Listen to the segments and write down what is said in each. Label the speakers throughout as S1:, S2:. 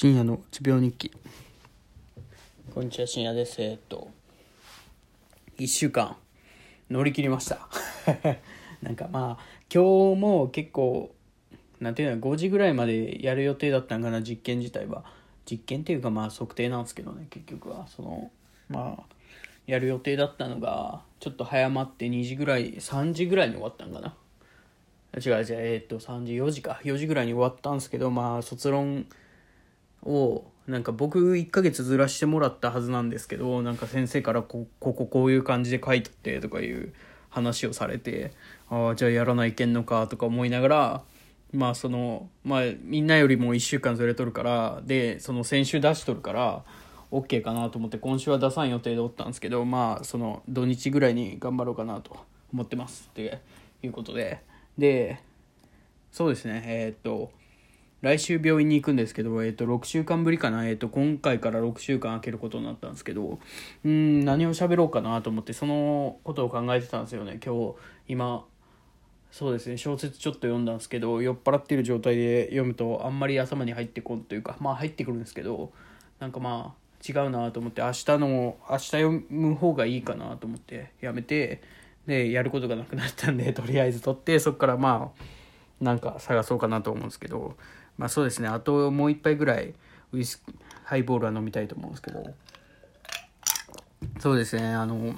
S1: 深夜の持病日記。こんにちは深夜です。えっと1週間乗り切りました。なんかまあ今日も結構なんていうの5時ぐらいまでやる予定だったんかな実験自体は。実験っていうかまあ測定なんですけどね結局は。そのまあやる予定だったのがちょっと早まって2時ぐらい3時ぐらいに終わったんかな。違う違うえーっと3時4時か。4時ぐらいに終わったんですけどまあ卒論をなんか僕1ヶ月ずらしてもらったはずなんですけどなんか先生からここここういう感じで書いてってとかいう話をされてああじゃあやらないけんのかとか思いながらまあそのまあみんなよりも1週間ずれとるからでその先週出しとるから OK かなと思って今週は出さん予定でおったんですけどまあその土日ぐらいに頑張ろうかなと思ってますっていうことで。でそうですねえーっと来週病院に行くんですけど、えっと、6週間ぶりかな、えっと、今回から6週間空けることになったんですけど、うん、何を喋ろうかなと思って、そのことを考えてたんですよね、今日、今、そうですね、小説ちょっと読んだんですけど、酔っ払ってる状態で読むと、あんまり頭に入ってこんというか、まあ入ってくるんですけど、なんかまあ、違うなと思って、明日の、明日読む方がいいかなと思って、やめて、で、やることがなくなったんで、とりあえず取って、そこからまあ、なんか探そうかなと思うんですけど、まあそうですね、あともう一杯ぐらいウイスハイボールは飲みたいと思うんですけど、そうですね、あの、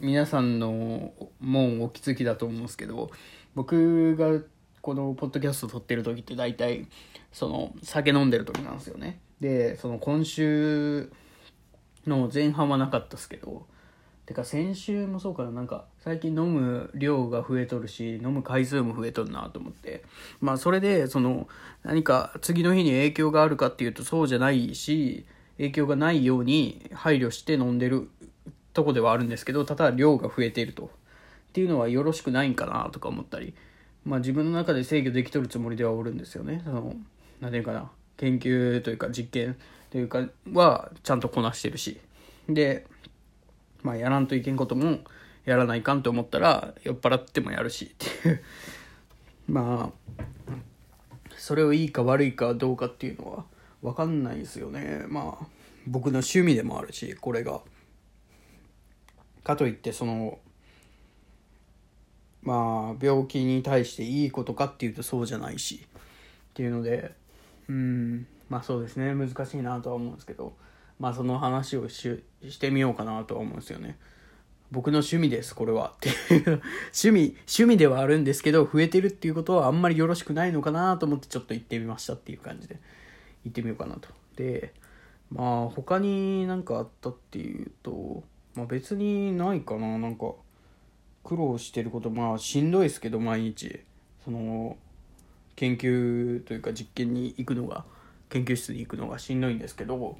S1: 皆さんのもんお気づきだと思うんですけど、僕がこのポッドキャスト撮ってる時って大体、その酒飲んでる時なんですよね。で、その今週の前半はなかったですけど、てか先週もそうかななんか最近飲む量が増えとるし飲む回数も増えとるなと思って。まあそれでその何か次の日に影響があるかっていうとそうじゃないし影響がないように配慮して飲んでるとこではあるんですけどただ量が増えていると。っていうのはよろしくないんかなとか思ったり。まあ自分の中で制御できとるつもりではおるんですよね。その何ていうかな研究というか実験というかはちゃんとこなしてるし。でまあ、やらんといけんこともやらないかんと思ったら酔っ払ってもやるしっていう。まあそれをいいか悪いかどうかっていうのは分かんないですよね。まあ僕の趣味でもあるしこれが。かといってそのまあ病気に対していいことかっていうとそうじゃないしっていうのでうんまあそうですね。難しいなとは思うんですけど。まあその話をししてみようかなとは思うんですよね。僕の趣味です、これは。っていう 趣味、趣味ではあるんですけど、増えてるっていうことはあんまりよろしくないのかなと思ってちょっと行ってみましたっていう感じで、行ってみようかなと。で、まあ他になんかあったっていうと、まあ別にないかな、なんか苦労してること、まあしんどいですけど、毎日。その、研究というか実験に行くのが、研究室に行くのがしんどいんですけど、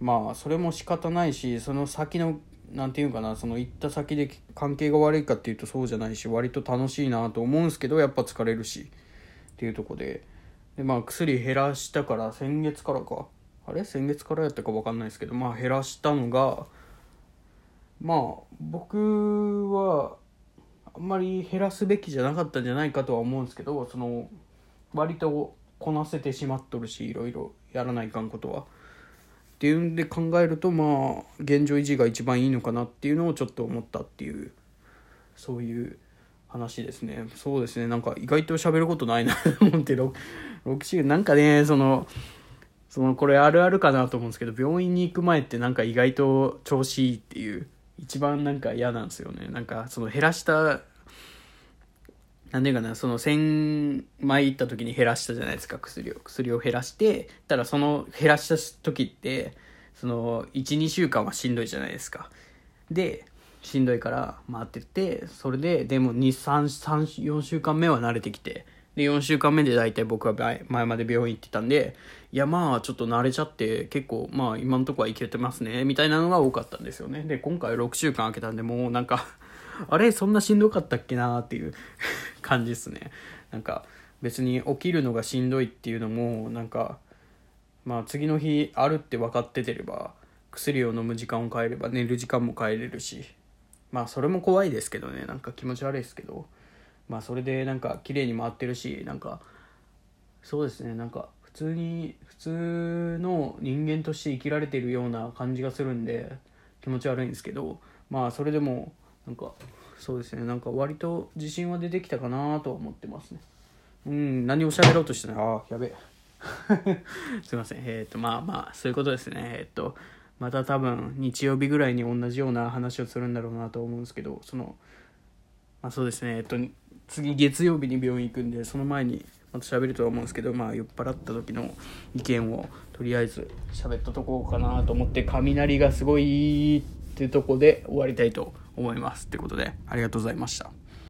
S1: まあそれも仕方ないしその先の何て言うかなその行った先で関係が悪いかっていうとそうじゃないし割と楽しいなと思うんですけどやっぱ疲れるしっていうとこで。でまあ薬減らしたから先月からか。あれ？先月からやったか分かんないですけどまあ減らしたのがまあ僕はあんまり減らすべきじゃなかったんじゃないかとは思うんですけどその割とこなせてしまっとるしいろいろやらないかんことは。っていうんで考えるとまあ現状維持が一番いいのかなっていうのをちょっと思ったっていうそういう話ですね。そうですね。なんか意外と喋ることないな。と 思って6週なんかねそのそのこれあるあるかなと思うんですけど病院に行く前ってなんか意外と調子いいっていう一番なんか嫌なんですよね。なんかその減らしたなんでかな、その1000枚行った時に減らしたじゃないですか、薬を。薬を減らして、ただその減らした時って、その1、2週間はしんどいじゃないですか。で、しんどいから回ってって、それで、でも2、3、3、4週間目は慣れてきて、で、4週間目で大体僕は前まで病院行ってたんで、いやまあちょっと慣れちゃって結構まあ今のとこはいけてますね、みたいなのが多かったんですよね。で、今回6週間空けたんでもうなんかあれそんなしんどかったっけなっていう感じですね。なんか別に起きるのがしんどいっていうのもなんかまあ次の日あるって分かっててれば薬を飲む時間を変えれば寝る時間も変えれるしまあそれも怖いですけどね。なんか気持ち悪いですけど。まあそれでなんか綺麗に回ってるしなんかそうですね。なんか普通に普通の人間として生きられてるような感じがするんで気持ち悪いんですけど。まあそれでもなんかそうですね。なんか割と自信は出てきたかなとは思ってますね。うん何を喋ろうとしてないあやべ。え すいません。えっ、とまあまあそういうことですね。えっ、とまた多分日曜日ぐらいに同じような話をするんだろうなと思うんですけどそのまあそうですね。えっ、と次月曜日に病院行くんでその前にまた喋るとは思うんですけどまあ酔っ払った時の意見をとりあえず喋ったとこうかなと思って雷がすごいっていうとこで終わりたいと思います。ってことでありがとうございました。